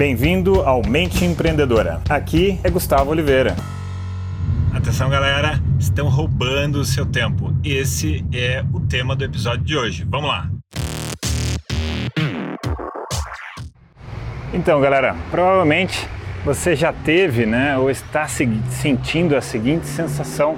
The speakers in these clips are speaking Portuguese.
Bem-vindo ao Mente Empreendedora. Aqui é Gustavo Oliveira. Atenção, galera, estão roubando o seu tempo. Esse é o tema do episódio de hoje. Vamos lá. Então, galera, provavelmente você já teve, né, ou está sentindo a seguinte sensação,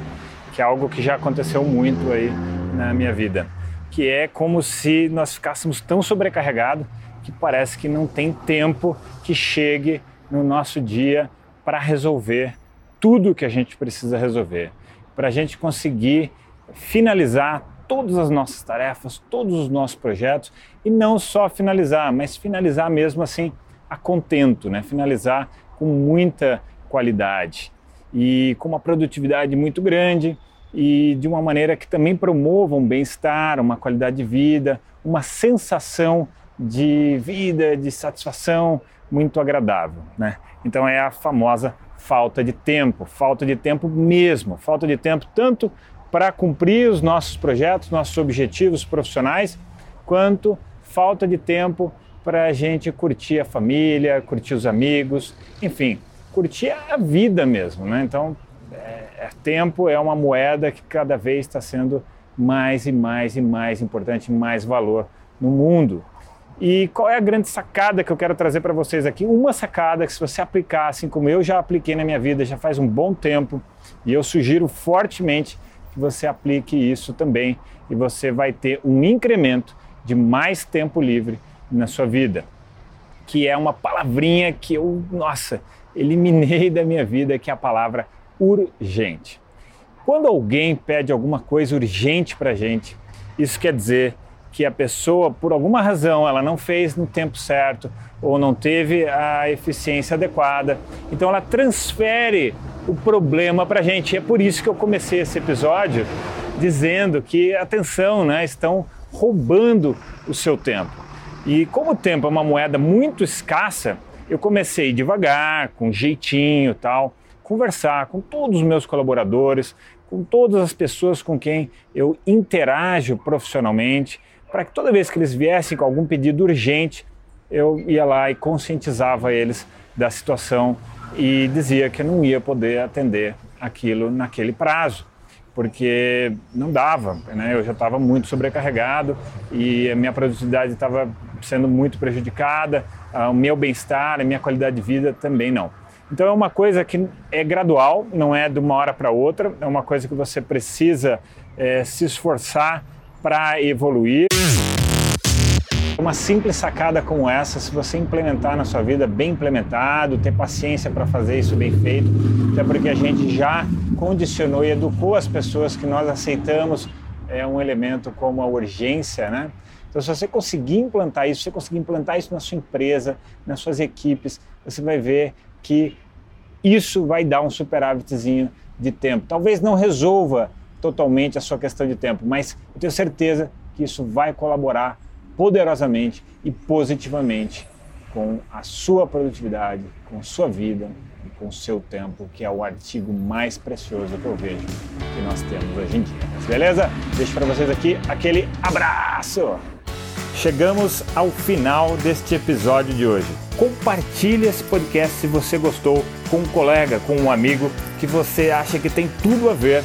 que é algo que já aconteceu muito aí na minha vida, que é como se nós ficássemos tão sobrecarregados que parece que não tem tempo que chegue no nosso dia para resolver tudo que a gente precisa resolver, para a gente conseguir finalizar todas as nossas tarefas, todos os nossos projetos e não só finalizar, mas finalizar mesmo assim a contento, né? Finalizar com muita qualidade e com uma produtividade muito grande e de uma maneira que também promova um bem-estar, uma qualidade de vida, uma sensação de vida, de satisfação muito agradável, né? Então é a famosa falta de tempo, falta de tempo mesmo, falta de tempo tanto para cumprir os nossos projetos, nossos objetivos profissionais, quanto falta de tempo para a gente curtir a família, curtir os amigos, enfim, curtir a vida mesmo, né? Então, é, é tempo é uma moeda que cada vez está sendo mais e mais e mais importante, mais valor no mundo. E qual é a grande sacada que eu quero trazer para vocês aqui? Uma sacada que se você aplicar, assim como eu já apliquei na minha vida, já faz um bom tempo, e eu sugiro fortemente que você aplique isso também, e você vai ter um incremento de mais tempo livre na sua vida, que é uma palavrinha que eu, nossa, eliminei da minha vida, que é a palavra urgente. Quando alguém pede alguma coisa urgente para gente, isso quer dizer que a pessoa, por alguma razão, ela não fez no tempo certo ou não teve a eficiência adequada. Então ela transfere o problema para a gente. E é por isso que eu comecei esse episódio dizendo que, atenção, né, estão roubando o seu tempo. E como o tempo é uma moeda muito escassa, eu comecei devagar, com jeitinho tal, conversar com todos os meus colaboradores, com todas as pessoas com quem eu interajo profissionalmente para que toda vez que eles viessem com algum pedido urgente, eu ia lá e conscientizava eles da situação e dizia que eu não ia poder atender aquilo naquele prazo, porque não dava, né? eu já estava muito sobrecarregado e a minha produtividade estava sendo muito prejudicada, o meu bem-estar, a minha qualidade de vida também não. Então é uma coisa que é gradual, não é de uma hora para outra, é uma coisa que você precisa é, se esforçar para evoluir. Uma simples sacada como essa, se você implementar na sua vida bem implementado, ter paciência para fazer isso bem feito, até porque a gente já condicionou e educou as pessoas que nós aceitamos é um elemento como a urgência, né? Então, se você conseguir implantar isso, se você conseguir implantar isso na sua empresa, nas suas equipes, você vai ver que isso vai dar um superávitzinho de tempo. Talvez não resolva totalmente a sua questão de tempo, mas eu tenho certeza que isso vai colaborar poderosamente e positivamente com a sua produtividade, com sua vida e com seu tempo, que é o artigo mais precioso que eu vejo que nós temos hoje em dia. Beleza? Deixo para vocês aqui aquele abraço! Chegamos ao final deste episódio de hoje. Compartilhe esse podcast se você gostou com um colega, com um amigo que você acha que tem tudo a ver